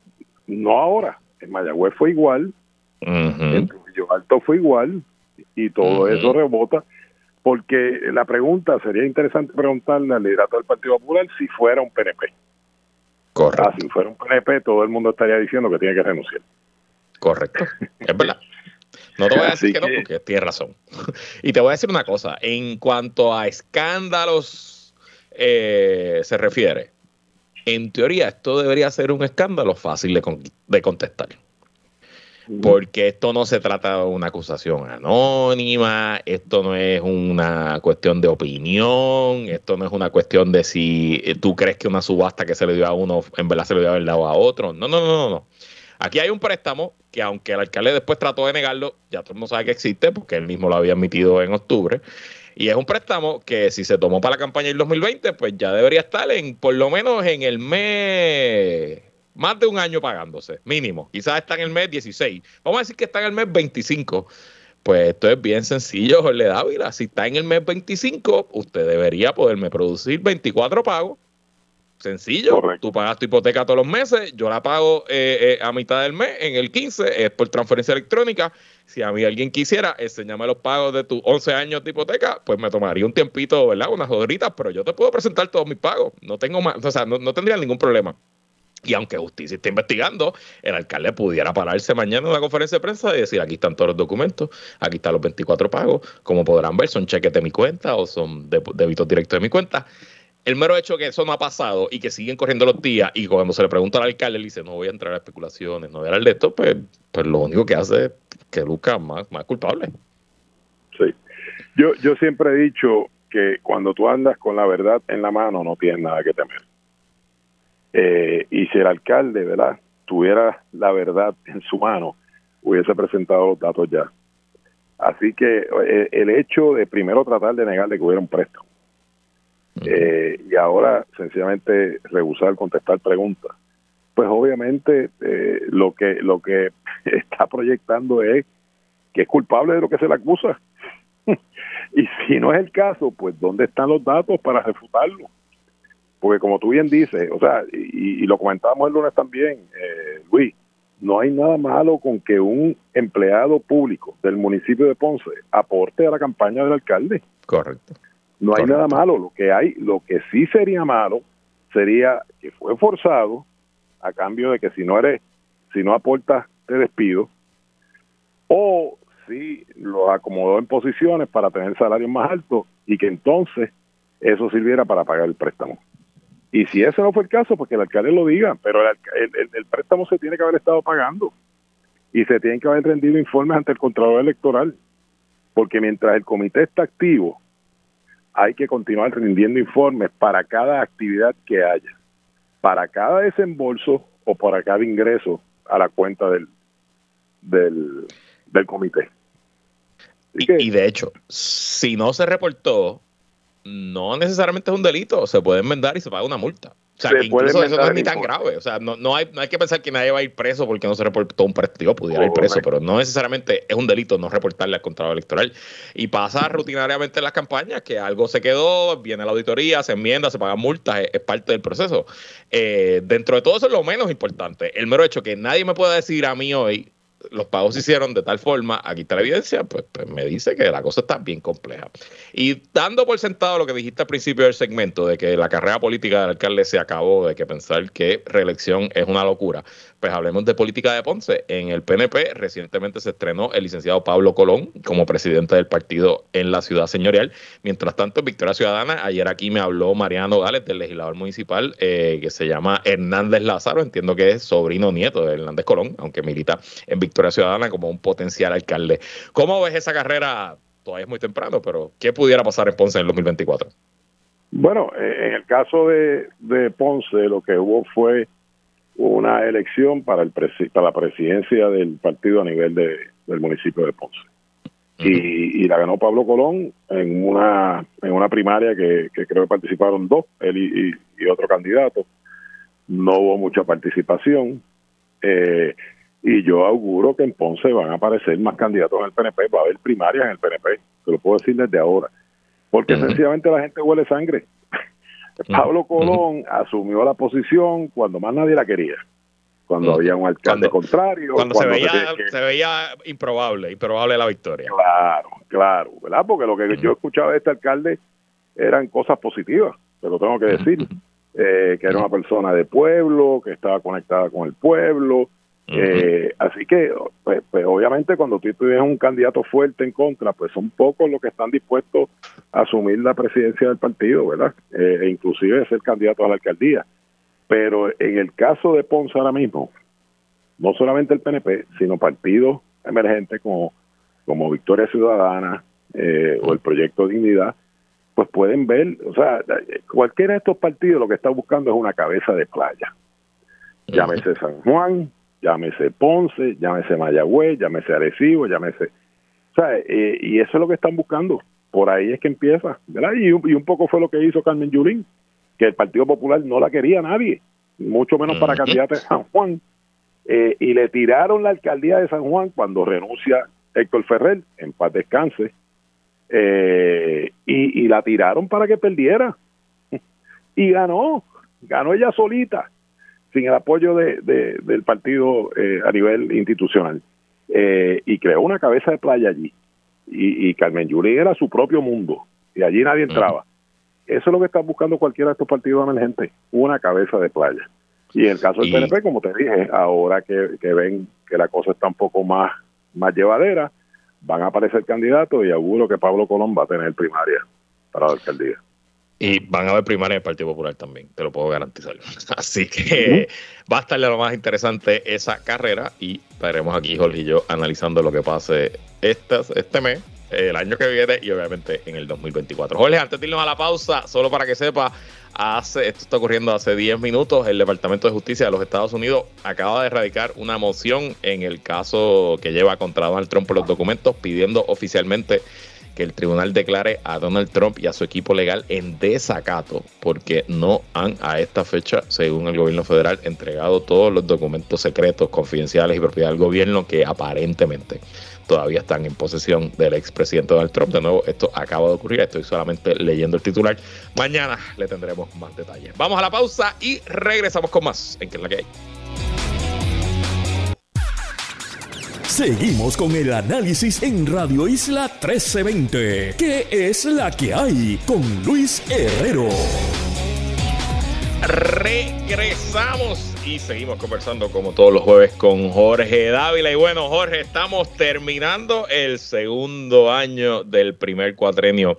No ahora, en Mayagüez fue igual, en Trujillo Alto fue igual, y todo eso rebota porque la pregunta sería interesante preguntarle al liderato del Partido Popular si fuera un PNP. Correcto. Ah, si fuera un PNP, todo el mundo estaría diciendo que tiene que renunciar. Correcto, es verdad. No te voy a decir que, no, porque tienes razón. Y te voy a decir una cosa, en cuanto a escándalos eh, se refiere, en teoría esto debería ser un escándalo fácil de, de contestar. Porque esto no se trata de una acusación anónima, esto no es una cuestión de opinión, esto no es una cuestión de si tú crees que una subasta que se le dio a uno en verdad se le dio haber dado a otro. No, no, no, no, no. Aquí hay un préstamo que aunque el alcalde después trató de negarlo, ya todo el mundo sabe que existe porque él mismo lo había admitido en octubre. Y es un préstamo que si se tomó para la campaña del 2020, pues ya debería estar en por lo menos en el mes más de un año pagándose, mínimo. Quizás está en el mes 16. Vamos a decir que está en el mes 25. Pues esto es bien sencillo, Jorge Dávila. Si está en el mes 25, usted debería poderme producir 24 pagos. Sencillo. Tú pagas tu hipoteca todos los meses, yo la pago eh, eh, a mitad del mes, en el 15 es por transferencia electrónica. Si a mí alguien quisiera enseñarme los pagos de tus 11 años de hipoteca, pues me tomaría un tiempito, ¿verdad? Unas horitas, pero yo te puedo presentar todos mis pagos. No tengo más, o sea, no tendría ningún problema. Y aunque justicia esté investigando, el alcalde pudiera pararse mañana en una conferencia de prensa y decir, aquí están todos los documentos, aquí están los 24 pagos, como podrán ver, son cheques de mi cuenta o son débitos directos de mi cuenta. El mero hecho que eso no ha pasado y que siguen corriendo los días y cuando se le pregunta al alcalde, le dice, no voy a entrar a especulaciones, no voy a hablar de esto, pues, pues lo único que hace es que busca más, más culpable. Sí. Yo, yo siempre he dicho que cuando tú andas con la verdad en la mano no tienes nada que temer. Eh, y si el alcalde, ¿verdad?, tuviera la verdad en su mano, hubiese presentado los datos ya. Así que eh, el hecho de primero tratar de negarle que hubiera un préstamo eh, y ahora sencillamente rehusar contestar preguntas, pues obviamente lo que lo que está proyectando es que es culpable de lo que se le acusa. y si no es el caso, pues ¿dónde están los datos para refutarlo? Porque como tú bien dices, o sea, y, lo comentábamos el lunes también, eh, Luis, no hay nada malo con que un empleado público del municipio de Ponce aporte a la campaña del alcalde. Correcto. No hay nada malo. Lo que hay, lo que sí sería malo sería que fue forzado a cambio de que si no eres, si no aportas, te despido. O si lo acomodó en posiciones para tener salarios más altos y que entonces eso sirviera para pagar el préstamo. Y si ese no fue el caso, pues que el alcalde lo diga, pero el, préstamo se tiene que haber estado pagando y se tienen que haber rendido informes ante el Contralor Electoral, porque mientras el comité está activo, hay que continuar rindiendo informes para cada actividad que haya, para cada desembolso o para cada ingreso a la cuenta del, del, comité. y, de hecho, si no se reportó, no necesariamente es un delito, se puede enmendar y se paga una multa. O sea, que incluso eso no es ni tan grave. O sea, no, no, hay, no hay que pensar que nadie va a ir preso porque no se reportó un partido, pudiera ir preso, pero no necesariamente es un delito no reportarle al contrato electoral. Y pasa rutinariamente en las campañas que algo se quedó, viene la auditoría, se enmienda, se pagan multas, es, parte del proceso. Eh, dentro de todo eso es lo menos importante. El mero hecho que nadie me pueda decir a mí hoy, los pagos se hicieron de tal forma, aquí está la evidencia, pues, pues, me dice que la cosa está bien compleja. Y dando por sentado lo que dijiste al principio del segmento, de que la carrera política del alcalde se acabó, de que pensar que reelección es una locura, pues hablemos de política de Ponce. En el PNP recientemente se estrenó el licenciado Pablo Colón como presidente del partido en la ciudad señorial. Mientras tanto, Victoria Ciudadana, ayer aquí me habló Mariano Gales, del legislador municipal, eh, que se llama Hernández Lázaro, entiendo que es sobrino nieto de Hernández Colón, aunque milita en Victoria Ciudadana como un potencial alcalde. ¿Cómo ves esa carrera? Todavía es muy temprano, pero ¿qué pudiera pasar en Ponce en el 2024? Bueno, eh, en el caso de, de Ponce, lo que hubo fue una elección para, el para la presidencia del partido a nivel de, del municipio de Ponce. y, la ganó Pablo Colón en una en una primaria que, creo que participaron dos, él y, otro candidato. No hubo mucha participación. Eh, y yo auguro que en Ponce van a aparecer más candidatos en el PNP, va a haber primarias en el PNP, te lo puedo decir desde ahora. Porque sencillamente la gente huele sangre. Pablo Colón asumió la posición cuando más nadie la quería. Cuando había un alcalde contrario. Cuando, se, veía, se, veía improbable, improbable la victoria. Claro, claro, ¿verdad? Porque lo que yo escuchaba de este alcalde eran cosas positivas, te lo tengo que decir. Eh, que era una persona de pueblo, que estaba conectada con el pueblo, eh, así que, pues, pues, obviamente cuando tú tienes un candidato fuerte en contra, pues son pocos los que están dispuestos a asumir la presidencia del partido, ¿verdad? Eh, e inclusive ser candidato a la alcaldía. Pero en el caso de Ponce ahora mismo, no solamente el PNP, sino partidos emergentes como, como Victoria Ciudadana eh, o el Proyecto Dignidad, pues pueden ver, o sea, cualquiera de estos partidos lo que está buscando es una cabeza de playa. Llámese San Juan, llámese Ponce, llámese Mayagüez, llámese Arecibo, llámese... O sea, eh, y eso es lo que están buscando. Por ahí es que empieza, ¿verdad? Y, y un poco fue lo que hizo Carmen Yulín, que el Partido Popular no la quería nadie, mucho menos para candidata de San Juan. Eh, y le tiraron la alcaldía de San Juan cuando renuncia Héctor Ferrer, en paz descanse, eh, y, la tiraron para que perdiera. Y ganó, ganó ella solita, sin el apoyo de, del partido eh, a nivel institucional. y creó una cabeza de playa allí. Y, Carmen Yuri era su propio mundo, y allí nadie entraba. Eso es lo que está buscando cualquiera de estos partidos emergentes, una cabeza de playa. Y en el caso del PNP, como te dije, ahora que, ven que la cosa está un poco más, más llevadera, van a aparecer candidatos y auguro que Pablo Colón va a tener primaria para la alcaldía. Y van a haber primaria del Partido Popular también, te lo puedo garantizar. Así que va a estar lo más interesante esa carrera y estaremos aquí, Jorge y yo, analizando lo que pase este, este mes el año que viene y obviamente en el 2024. Jorge, antes de irnos a la pausa, solo para que sepa, hace, esto está ocurriendo hace 10 minutos, el Departamento de Justicia de los Estados Unidos acaba de erradicar una moción en el caso que lleva contra Donald Trump por los documentos pidiendo oficialmente que el tribunal declare a Donald Trump y a su equipo legal en desacato porque no han a esta fecha, según el gobierno federal, entregado todos los documentos secretos, confidenciales y propiedad del gobierno que aparentemente todavía están en posesión del expresidente Donald Trump. De nuevo, esto acaba de ocurrir, estoy solamente leyendo el titular. Mañana le tendremos más detalles. Vamos a la pausa y regresamos con más en que es la que hay. Seguimos con el análisis en Radio Isla 1320. ¿Qué es la que hay? Con Luis Herrero. Regresamos y seguimos conversando como todos los jueves con Jorge Dávila. Y bueno, Jorge, estamos terminando el segundo año del primer cuatrenio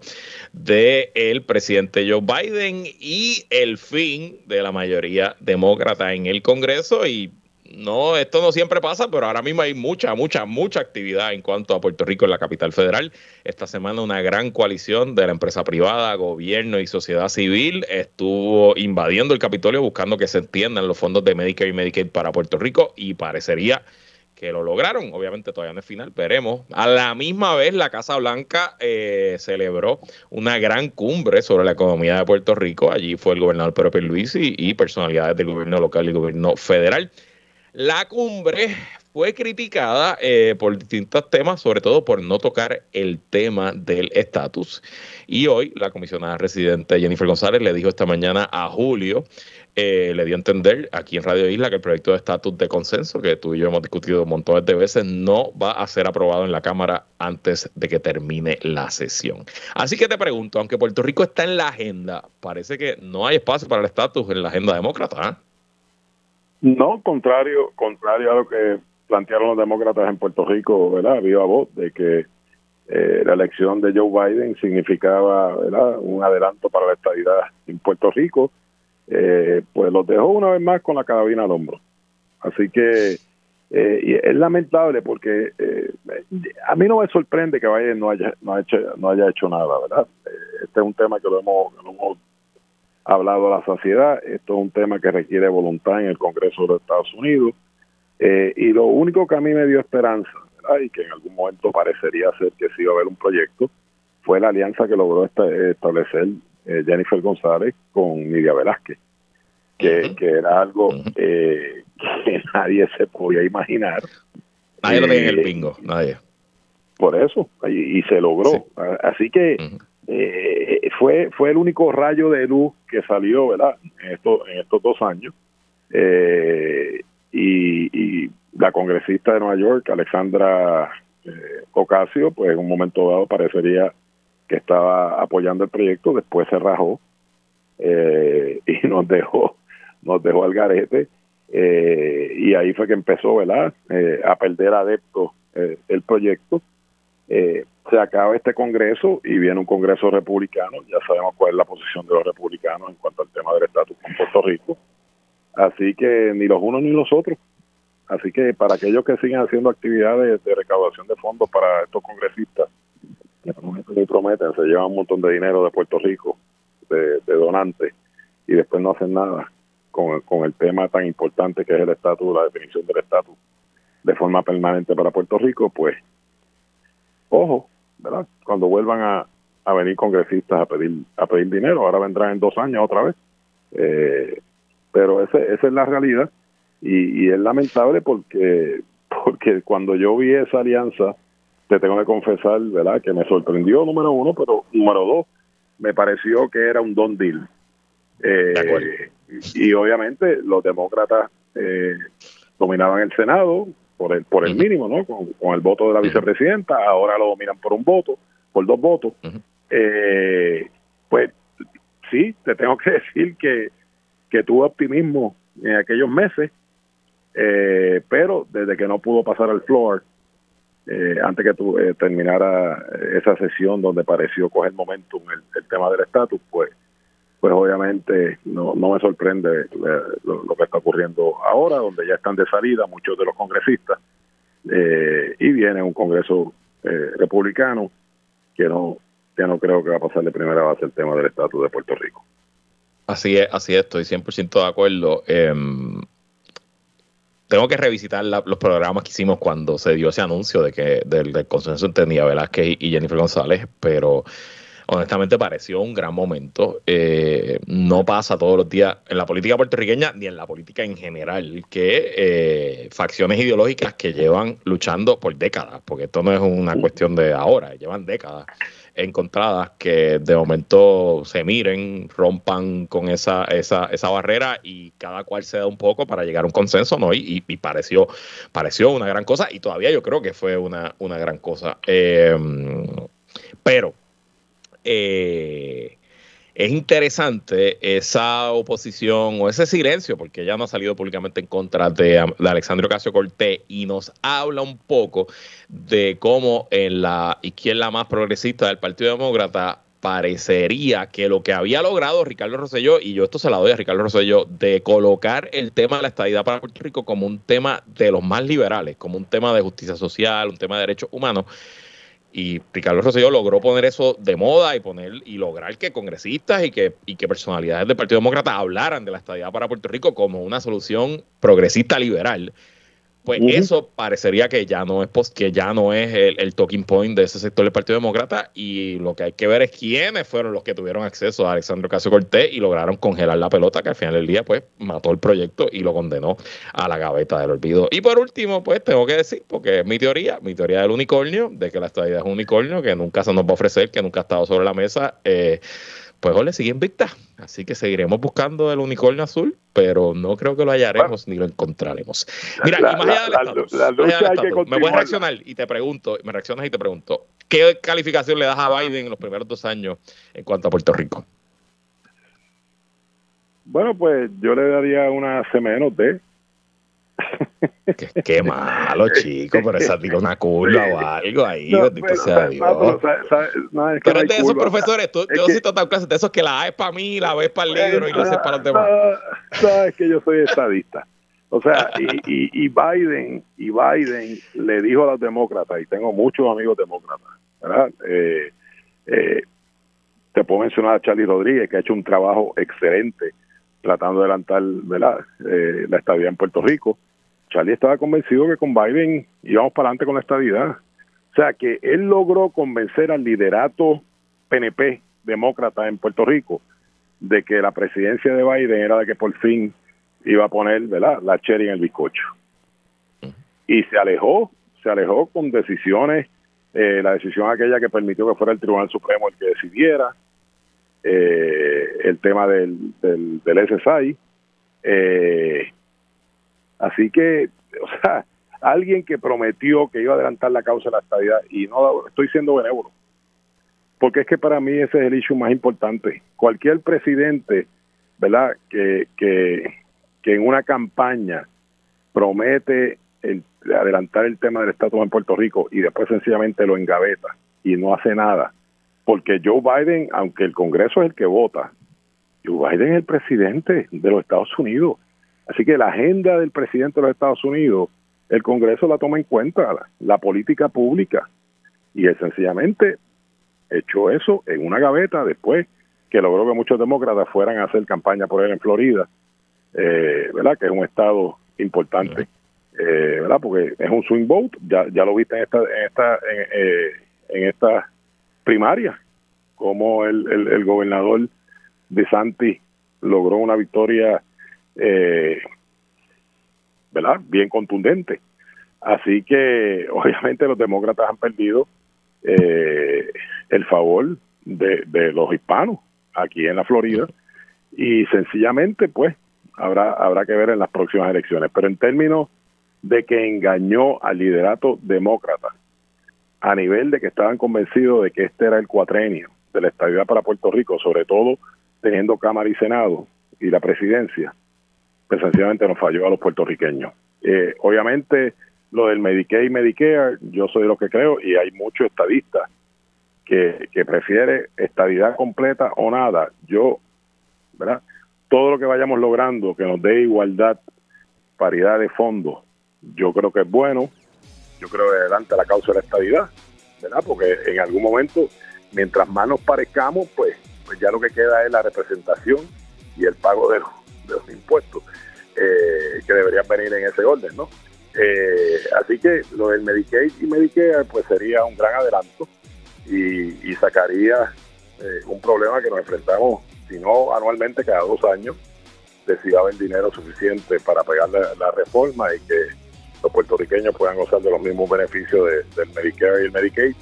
del el presidente Joe Biden y el fin de la mayoría demócrata en el Congreso. Y no, esto no siempre pasa, pero ahora mismo hay mucha, mucha, mucha actividad en cuanto a Puerto Rico en la capital federal. Esta semana una gran coalición de la empresa privada, gobierno y sociedad civil estuvo invadiendo el Capitolio buscando que se entiendan los fondos de Medicare y Medicaid para Puerto Rico y parecería que lo lograron. Obviamente todavía no es final, veremos. A la misma vez, la Casa Blanca eh, celebró una gran cumbre sobre la economía de Puerto Rico. Allí fue el gobernador Pedro Luis y personalidades del gobierno local y gobierno federal. La cumbre fue criticada eh, por distintos temas, sobre todo por no tocar el tema del estatus. Y hoy la comisionada residente Jennifer González le dijo esta mañana a Julio, eh, le dio a entender aquí en Radio Isla que el proyecto de estatus de consenso, que tú y yo hemos discutido montones de veces, no va a ser aprobado en la Cámara antes de que termine la sesión. Así que te pregunto, aunque Puerto Rico está en la agenda, parece que no hay espacio para el estatus en la agenda demócrata. ¿ah? No, contrario, contrario a lo que plantearon los demócratas en Puerto Rico, ¿verdad? Viva voz de que eh, la elección de Joe Biden significaba, ¿verdad? Un adelanto para la estabilidad en Puerto Rico, eh, pues los dejó una vez más con la carabina al hombro. Así que eh, es lamentable porque a mí no me sorprende que Biden no haya, no, haya hecho, no haya hecho nada, ¿verdad? este es un tema que lo hemos hablado a la saciedad. Esto es un tema que requiere voluntad en el Congreso de los Estados Unidos. Eh, y lo único que a mí me dio esperanza, y que en algún momento parecería ser que sí iba a haber un proyecto, fue la alianza que logró establecer eh, Jennifer González con Nidia Velázquez, que, era algo eh, que nadie se podía imaginar. Nadie lo tenía en el pingo, nadie. Por eso, y, se logró. Así que eh, fue fue el único rayo de luz que salió verdad en estos en estos dos años. Eh, y, la congresista de Nueva York Alexandra eh, Ocasio pues en un momento dado parecería que estaba apoyando el proyecto después se rajó eh, y nos dejó nos dejó al garete. Y ahí fue que empezó verdad a perder adeptos el proyecto eh, se acaba este Congreso y viene un Congreso republicano. Ya sabemos cuál es la posición de los republicanos en cuanto al tema del estatus en Puerto Rico. Así que ni los unos ni los otros. Así que para aquellos que siguen haciendo actividades de recaudación de fondos para estos congresistas, que prometen, se llevan un montón de dinero de Puerto Rico, de, donantes, y después no hacen nada con, con el tema tan importante que es el estatus, la definición del estatus de forma permanente para Puerto Rico, pues, ojo, ¿verdad? Cuando vuelvan a, a venir congresistas a pedir a pedir dinero, ahora vendrán en dos años otra vez. Eh, pero ese, esa es la realidad y, y es lamentable porque porque cuando yo vi esa alianza te tengo que confesar, ¿verdad? Que me sorprendió, número uno, pero número dos, me pareció que era un don deal. Eh, y, obviamente los demócratas eh, dominaban el Senado por el por el mínimo, ¿no? Con, el voto de la vicepresidenta, ahora lo dominan por un voto, por dos votos. eh, pues sí, te tengo que decir que, que tuve optimismo en aquellos meses, eh, pero desde que no pudo pasar al floor, eh, antes que tu, eh, terminara esa sesión donde pareció coger momentum el, el tema del estatus, pues pues obviamente no, no me sorprende lo, que está ocurriendo ahora, donde ya están de salida muchos de los congresistas eh, y viene un Congreso eh, republicano que no que no creo que va a pasar de primera base el tema del estatus de Puerto Rico. Así es, así es, estoy 100% de acuerdo. Eh, tengo que revisitar los programas que hicimos cuando se dio ese anuncio de que del, consenso entre Nia Velázquez y, Jennifer González, pero honestamente pareció un gran momento. Eh, no pasa todos los días en la política puertorriqueña ni en la política en general que eh, facciones ideológicas que llevan luchando por décadas, porque esto no es una cuestión de ahora, llevan décadas encontradas que de momento se miren, rompan con esa, esa, esa barrera y cada cual se da un poco para llegar a un consenso, ¿no? Y, pareció, pareció una gran cosa y todavía yo creo que fue una, una gran cosa. Em, pero eh, es interesante esa oposición o ese silencio, porque ella no ha salido públicamente en contra de, de Alexandre Ocasio Cortés y nos habla un poco de cómo en la izquierda más progresista del Partido Demócrata parecería que lo que había logrado Ricardo Rosselló, y yo esto se la doy a Ricardo Rosselló, de colocar el tema de la estadidad para Puerto Rico como un tema de los más liberales, como un tema de justicia social, un tema de derechos humanos, y Ricardo Rosselló logró poner eso de moda y poner y lograr que congresistas y que, y que personalidades del Partido Demócrata hablaran de la estadía para Puerto Rico como una solución progresista liberal pues eso parecería que ya no es que ya no es el, talking point de ese sector del Partido Demócrata y lo que hay que ver es quiénes fueron los que tuvieron acceso a Alexandro Casio Cortés y lograron congelar la pelota que al final del día pues mató el proyecto y lo condenó a la gaveta del olvido. Y por último pues tengo que decir, porque es mi teoría, mi teoría del unicornio, de que la estadía es un unicornio que nunca se nos va a ofrecer, que nunca ha estado sobre la mesa. Eh, pues ole, sigue invicta. Así que seguiremos buscando el unicornio azul, pero no creo que lo hallaremos ni lo encontraremos. Mira, la, y más allá del me voy a reaccionar y te pregunto, me reaccionas y te pregunto, ¿qué calificación le das a Biden en los primeros dos años en cuanto a Puerto Rico? Bueno, pues yo le daría una C menos D. Qué, malo, chico, pero esa tira una curva o algo ahí, no, sea Dios. No, es pero de esos profesores, tú, yo sí total clase de esos que la A es para mí, la B es para el libro y la C es para los demás. Sabes que yo soy estadista. O sea, y, y, Biden, y Biden le dijo a los demócratas, y tengo muchos amigos demócratas, ¿verdad? Eh, eh, te puedo mencionar a Charlie Rodríguez, que ha hecho un trabajo excelente tratando de adelantar ¿verdad? Eh, la estabilidad en Puerto Rico. Charlie estaba convencido que con Biden íbamos para adelante con la estabilidad. O sea, que él logró convencer al liderato PNP demócrata en Puerto Rico de que la presidencia de Biden era la que por fin iba a poner ¿verdad? la cherry en el bizcocho. Y se alejó, se alejó con decisiones, eh, la decisión aquella que permitió que fuera el Tribunal Supremo el que decidiera, eh, el tema del, del, del SSI. Eh, Así que, o sea, alguien que prometió que iba a adelantar la causa de la estabilidad, y no estoy siendo benévolo, porque es que para mí ese es el issue más importante. Cualquier presidente, ¿verdad?, que, que, que en una campaña promete el, adelantar el tema del estatus en Puerto Rico y después sencillamente lo engaveta y no hace nada. Porque Joe Biden, aunque el Congreso es el que vota, Joe Biden es el presidente de los Estados Unidos Así que la agenda del presidente de los Estados Unidos, el Congreso la toma en cuenta, la, política pública, y él sencillamente echó eso en una gaveta después que logró que muchos demócratas fueran a hacer campaña por él en Florida, eh, ¿verdad? Que es un estado importante, eh, ¿verdad? Porque es un swing vote, ya, ya lo viste en esta, en esta, en, eh, en esta primaria, como el, el, el gobernador de Santi logró una victoria eh, ¿verdad? bien contundente. Así que obviamente los demócratas han perdido eh, el favor de, de, los hispanos aquí en la Florida y sencillamente pues habrá habrá que ver en las próximas elecciones. Pero en términos de que engañó al liderato demócrata a nivel de que estaban convencidos de que este era el cuatrenio de la estabilidad para Puerto Rico, sobre todo teniendo Cámara y Senado y la presidencia, pues sencillamente nos falló a los puertorriqueños. Eh, obviamente, lo del Medicaid y Medicare, yo soy lo que creo, y hay muchos estadistas que, que prefiere estabilidad completa o nada. Yo, ¿verdad? Todo lo que vayamos logrando que nos dé igualdad, paridad de fondos, yo creo que es bueno. Yo creo que adelante la causa de la estabilidad, ¿verdad? Porque en algún momento, mientras más nos parezcamos, pues, pues ya lo que queda es la representación y el pago de impuestos eh, que deberían venir en ese orden, ¿no? Eh, así que lo del Medicaid y Medicare pues sería un gran adelanto y, sacaría eh, un problema que nos enfrentamos, si no anualmente, cada dos años, de si va a dinero suficiente para pagar la, reforma y que los puertorriqueños puedan gozar de los mismos beneficios del Medicare y el Medicaid,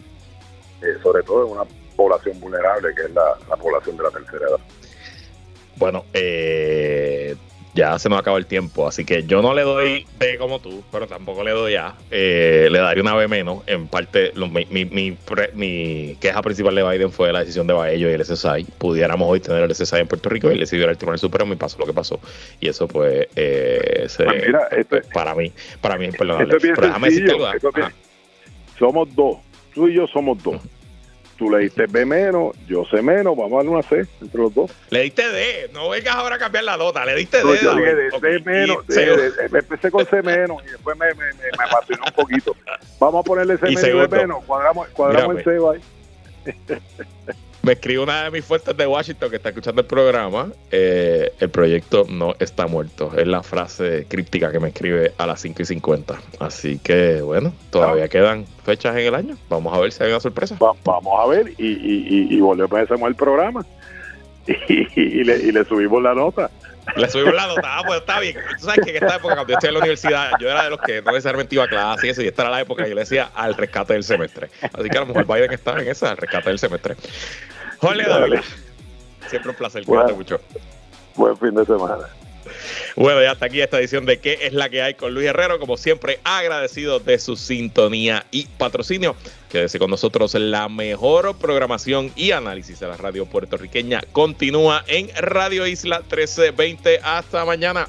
sobre todo en una población vulnerable que es la población de la tercera edad. Bueno, eh, ya se nos acaba el tiempo, así que yo no le doy B como tú, pero tampoco le doy A. Eh, le daría una B menos. En parte, mi, mi, queja principal de Biden fue la decisión de Baello y el SSI. Pudiéramos hoy tener el SSI en Puerto Rico y le siguiera el Tribunal Supremo y pasó lo que pasó. Y eso, pues, eh, pues, para mí, para mí es imperdonable. somos dos, tú y yo somos dos tú le diste B menos, yo C menos, vamos a darle una C entre los dos. Le diste D, no vengas ahora a cambiar la nota, le diste D. Yo dije de C menos, empecé con C menos y después me, me, me, apasionó un poquito. Vamos a ponerle C menos y menos, cuadramos, cuadramos el C, ahí. Me escribe una de mis fuentes de Washington que está escuchando el programa. Eh, el proyecto no está muerto. Es la frase críptica que me escribe a las 5 y 50. Así que, bueno, todavía quedan fechas en el año. Vamos a ver si hay una sorpresa. vamos a ver y, y, y, volvemos a el programa. Y, le, y le subimos la nota. Le subimos la nota, ah, pues está bien. Tú sabes que en esta época, cuando yo estoy en la universidad, yo era de los que no necesariamente iba a clase y eso, y esta era la época que yo le decía al rescate del semestre. Así que a lo mejor Biden está en esa, al rescate del semestre. Jorge Siempre un placer. Cuídate mucho. Buen fin de semana. Bueno, ya hasta aquí esta edición de ¿Qué es la que hay con Luis Herrero? Como siempre, agradecido de su sintonía y patrocinio. Quédese con nosotros. La mejor programación y análisis de la radio puertorriqueña continúa en Radio Isla 1320. Hasta mañana.